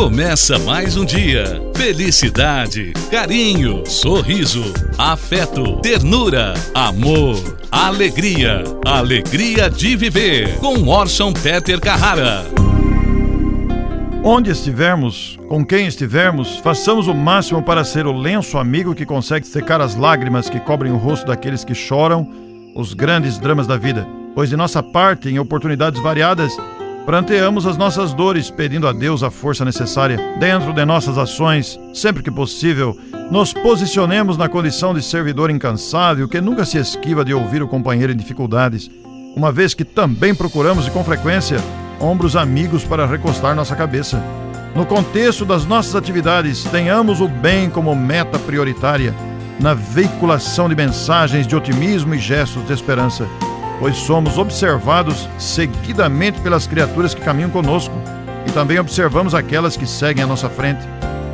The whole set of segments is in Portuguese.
Começa mais um dia. Felicidade, carinho, sorriso, afeto, ternura, amor, alegria. Alegria de viver. Com Orson Peter Carrara. Onde estivermos, com quem estivermos, façamos o máximo para ser o lenço amigo que consegue secar as lágrimas que cobrem o rosto daqueles que choram os grandes dramas da vida. Pois de nossa parte, em oportunidades variadas, Pranteamos as nossas dores, pedindo a Deus a força necessária. Dentro de nossas ações, sempre que possível, nos posicionemos na condição de servidor incansável que nunca se esquiva de ouvir o companheiro em dificuldades, uma vez que também procuramos e com frequência ombros amigos para recostar nossa cabeça. No contexto das nossas atividades, tenhamos o bem como meta prioritária, na veiculação de mensagens de otimismo e gestos de esperança pois somos observados seguidamente pelas criaturas que caminham conosco e também observamos aquelas que seguem à nossa frente.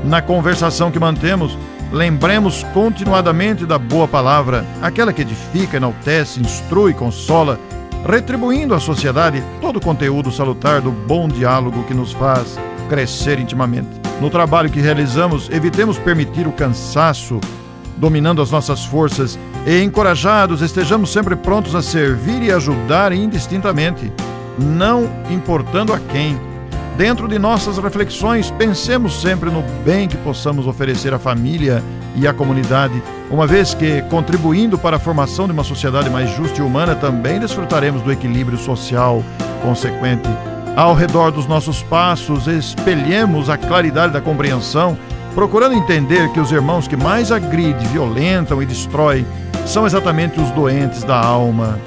Na conversação que mantemos, lembremos continuadamente da boa palavra, aquela que edifica, enaltece, instrui, consola, retribuindo à sociedade todo o conteúdo salutar do bom diálogo que nos faz crescer intimamente. No trabalho que realizamos, evitemos permitir o cansaço dominando as nossas forças e encorajados, estejamos sempre prontos a servir e ajudar indistintamente, não importando a quem. Dentro de nossas reflexões, pensemos sempre no bem que possamos oferecer à família e à comunidade, uma vez que, contribuindo para a formação de uma sociedade mais justa e humana, também desfrutaremos do equilíbrio social consequente. Ao redor dos nossos passos, espelhemos a claridade da compreensão procurando entender que os irmãos que mais agridem, violentam e destroem são exatamente os doentes da alma.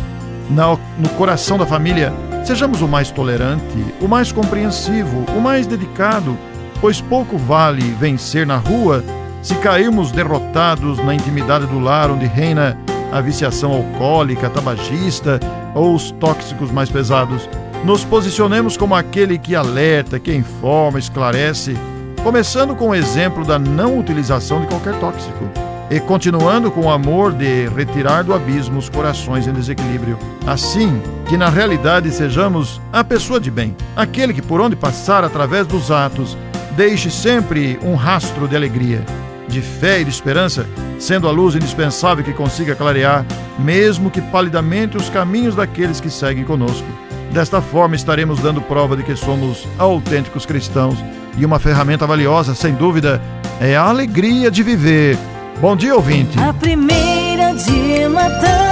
no coração da família, sejamos o mais tolerante, o mais compreensivo, o mais dedicado, pois pouco vale vencer na rua se cairmos derrotados na intimidade do lar onde reina a viciação alcoólica, tabagista ou os tóxicos mais pesados. Nos posicionemos como aquele que alerta, que informa, esclarece começando com o exemplo da não utilização de qualquer tóxico e continuando com o amor de retirar do abismo os corações em desequilíbrio. Assim que na realidade sejamos a pessoa de bem, aquele que por onde passar através dos atos deixe sempre um rastro de alegria, de fé e de esperança, sendo a luz indispensável que consiga clarear, mesmo que palidamente, os caminhos daqueles que seguem conosco. Desta forma estaremos dando prova de que somos autênticos cristãos e uma ferramenta valiosa, sem dúvida, é a alegria de viver. Bom dia, ouvinte. A primeira de matar